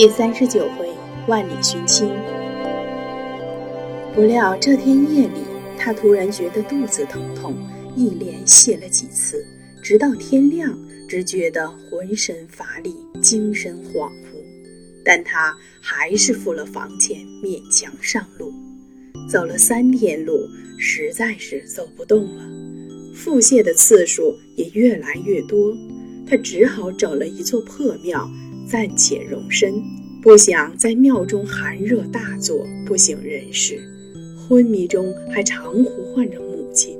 第三十九回，万里寻亲。不料这天夜里，他突然觉得肚子疼痛，一连泻了几次，直到天亮，只觉得浑身乏力，精神恍惚。但他还是付了房钱，勉强上路。走了三天路，实在是走不动了，腹泻的次数也越来越多。他只好找了一座破庙，暂且容身。不想在庙中寒热大作，不省人事。昏迷中还常呼唤着母亲。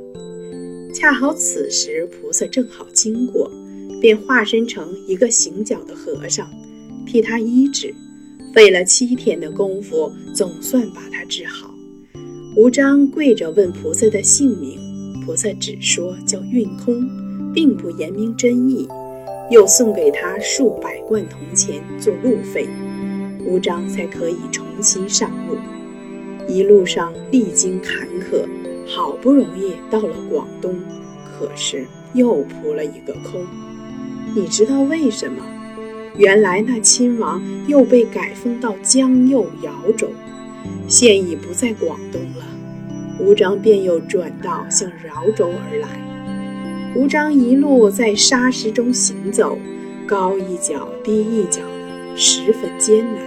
恰好此时菩萨正好经过，便化身成一个行脚的和尚，替他医治。费了七天的功夫，总算把他治好。吴章跪着问菩萨的姓名，菩萨只说叫运空，并不言明真意。又送给他数百贯铜钱做路费，吴章才可以重新上路。一路上历经坎坷，好不容易到了广东，可是又扑了一个空。你知道为什么？原来那亲王又被改封到江右饶州，现已不在广东了。吴章便又转道向饶州而来。吴章一路在沙石中行走，高一脚低一脚，十分艰难。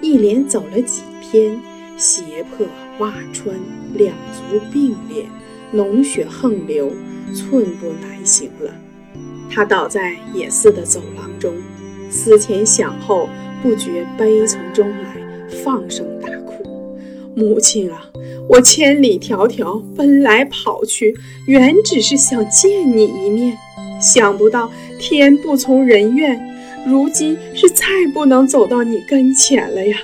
一连走了几天，胁迫洼川，两足并列，脓血横流，寸步难行了。他倒在野寺的走廊中，思前想后，不觉悲从中来，放声大哭：“母亲啊！”我千里迢迢奔来跑去，原只是想见你一面，想不到天不从人愿，如今是再不能走到你跟前了呀！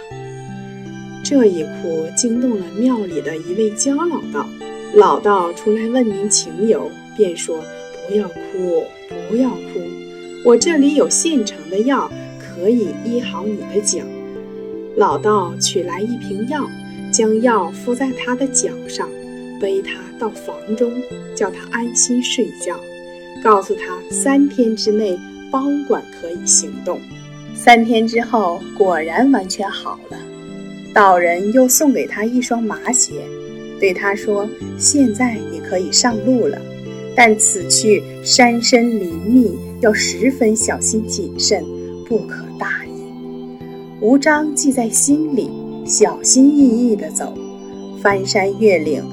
这一哭惊动了庙里的一位焦老道，老道出来问明情由，便说：“不要哭，不要哭，我这里有现成的药，可以医好你的脚。”老道取来一瓶药。将药敷在他的脚上，背他到房中，叫他安心睡觉，告诉他三天之内包管可以行动。三天之后，果然完全好了。道人又送给他一双麻鞋，对他说：“现在你可以上路了，但此去山深林密，要十分小心谨慎，不可大意。”吴章记在心里。小心翼翼地走，翻山越岭，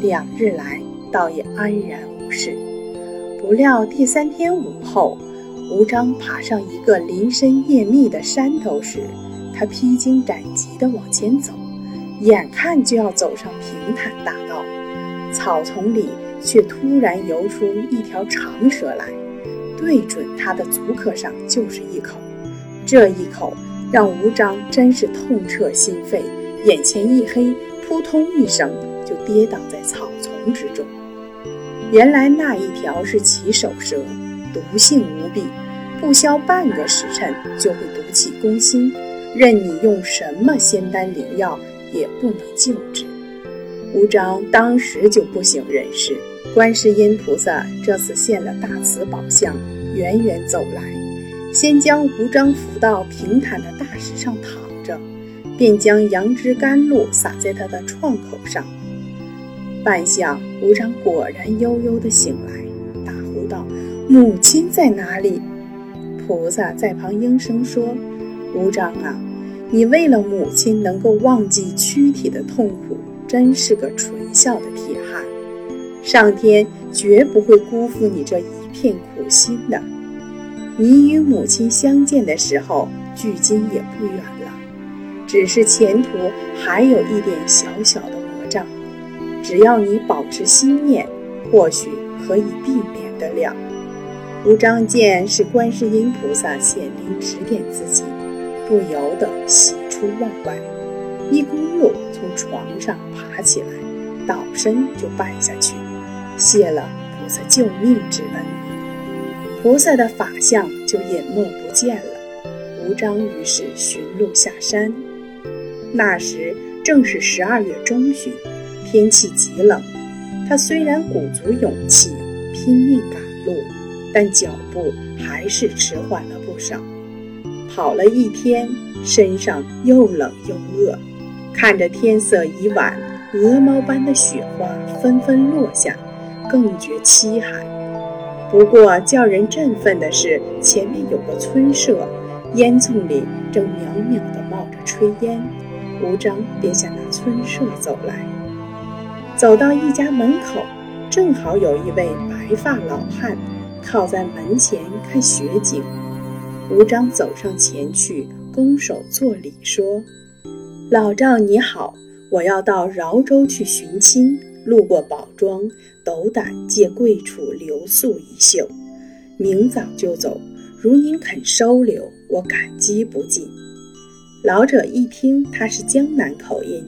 两日来倒也安然无事。不料第三天午后，吴章爬上一个林深叶密的山头时，他披荆斩棘地往前走，眼看就要走上平坦大道，草丛里却突然游出一条长蛇来，对准他的足壳上就是一口，这一口。让吴章真是痛彻心扉，眼前一黑，扑通一声就跌倒在草丛之中。原来那一条是骑手蛇，毒性无比，不消半个时辰就会毒气攻心，任你用什么仙丹灵药也不能救治。吴章当时就不省人事，观世音菩萨这次现了大慈宝相，远远走来。先将吴章扶到平坦的大石上躺着，便将杨枝甘露洒在他的创口上。半晌，吴章果然悠悠地醒来，大呼道：“母亲在哪里？”菩萨在旁应声说：“吴章啊，你为了母亲能够忘记躯体的痛苦，真是个纯孝的铁汉。上天绝不会辜负你这一片苦心的。”你与母亲相见的时候，距今也不远了，只是前途还有一点小小的魔障。只要你保持心念，或许可以避免得了。吴章见是观世音菩萨显灵指点自己，不由得喜出望外，一咕噜从床上爬起来，倒身就拜下去，谢了菩萨救命之恩。菩萨的法相就隐没不见了。吴章于是寻路下山。那时正是十二月中旬，天气极冷。他虽然鼓足勇气拼命赶路，但脚步还是迟缓了不少。跑了一天，身上又冷又饿，看着天色已晚，鹅毛般的雪花纷纷落下，更觉凄寒。不过叫人振奋的是，前面有个村舍，烟囱里正袅袅地冒着炊烟。吴章便向那村舍走来，走到一家门口，正好有一位白发老汉靠在门前看雪景。吴章走上前去，拱手作礼说：“老丈你好，我要到饶州去寻亲，路过宝庄，斗胆借贵处留宿一宿，明早就走。如您肯收留，我感激不尽。”老者一听他是江南口音，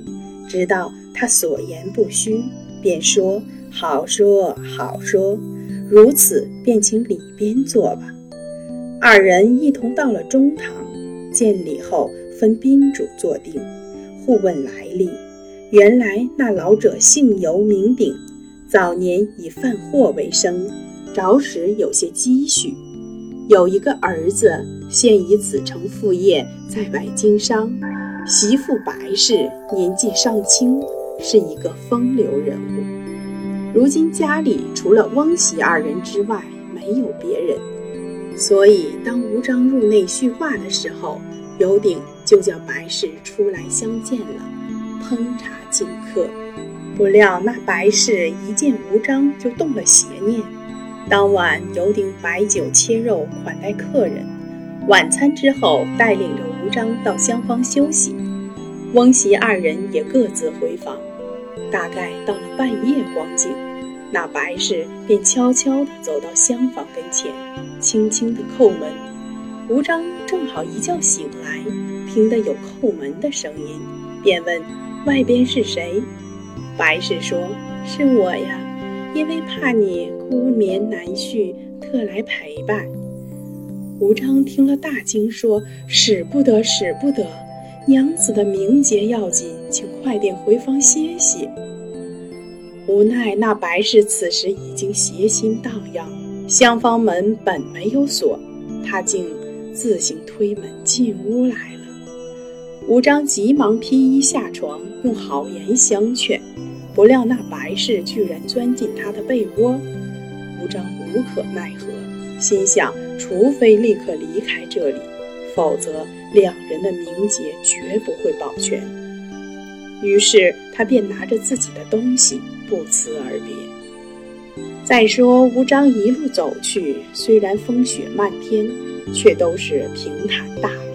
知道他所言不虚，便说：“好说好说，如此便请里边坐吧。”二人一同到了中堂，见礼后分宾主坐定，互问来历。原来那老者姓尤名鼎，早年以贩货为生，着实有些积蓄。有一个儿子，现已子承父业，在外经商；媳妇白氏年纪尚轻，是一个风流人物。如今家里除了翁媳二人之外，没有别人，所以当吴章入内叙话的时候，尤鼎就叫白氏出来相见了，烹茶敬客。不料那白氏一见吴章，就动了邪念。当晚，有鼎摆酒切肉款待客人。晚餐之后，带领着吴章到厢房休息。翁媳二人也各自回房。大概到了半夜光景，那白氏便悄悄地走到厢房跟前，轻轻地叩门。吴章正好一觉醒来，听得有叩门的声音，便问：“外边是谁？”白氏说：“是我呀。”因为怕你孤眠难续，特来陪伴。吴章听了大惊，说：“使不得，使不得！娘子的名节要紧，请快点回房歇息。”无奈那白氏此时已经邪心荡漾，厢房门本没有锁，他竟自行推门进屋来了。吴章急忙披衣下床，用好言相劝。不料那白氏居然钻进他的被窝，吴章无可奈何，心想：除非立刻离开这里，否则两人的名节绝不会保全。于是他便拿着自己的东西不辞而别。再说吴章一路走去，虽然风雪漫天，却都是平坦大路。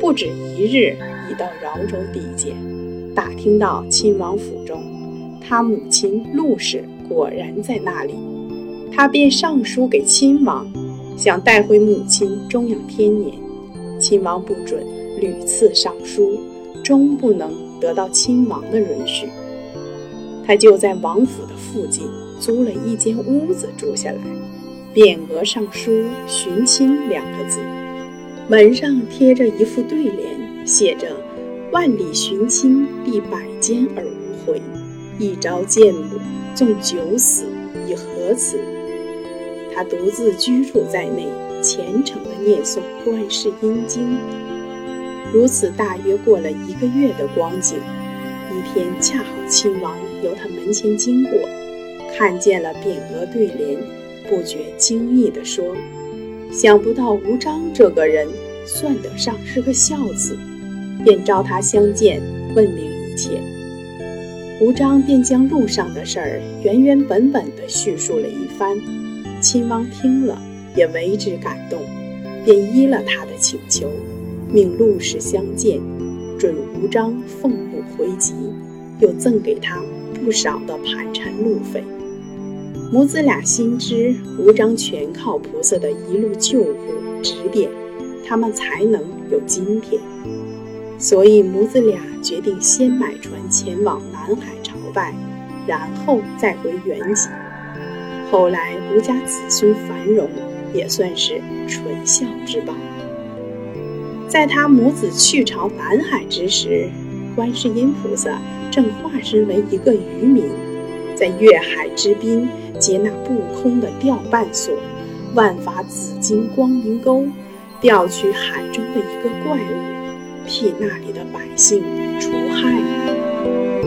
不止一日，已到饶州地界，打听到亲王府中。他母亲陆氏果然在那里，他便上书给亲王，想带回母亲终养天年。亲王不准，屡次上书，终不能得到亲王的允许。他就在王府的附近租了一间屋子住下来，匾额上书“寻亲”两个字，门上贴着一副对联，写着“万里寻亲，历百艰而无悔”。一朝见母，纵九死，已何辞？他独自居住在内，虔诚地念诵观世音经。如此大约过了一个月的光景，一天恰好亲王由他门前经过，看见了匾额对联，不觉惊异地说：“想不到吴章这个人算得上是个孝子。”便召他相见，问明一切。吴章便将路上的事儿原原本本地叙述了一番，亲王听了也为之感动，便依了他的请求，命陆氏相见，准吴章俸禄回籍，又赠给他不少的盘缠路费。母子俩心知吴章全靠菩萨的一路救护指点，他们才能有今天。所以母子俩决定先买船前往南海朝拜，然后再回原籍。后来吴家子孙繁荣，也算是纯孝之报。在他母子去朝南海之时，观世音菩萨正化身为一个渔民，在月海之滨接那不空的钓绊索，万法紫金光明钩，钓取海中的一个怪物。替那里的百姓除害。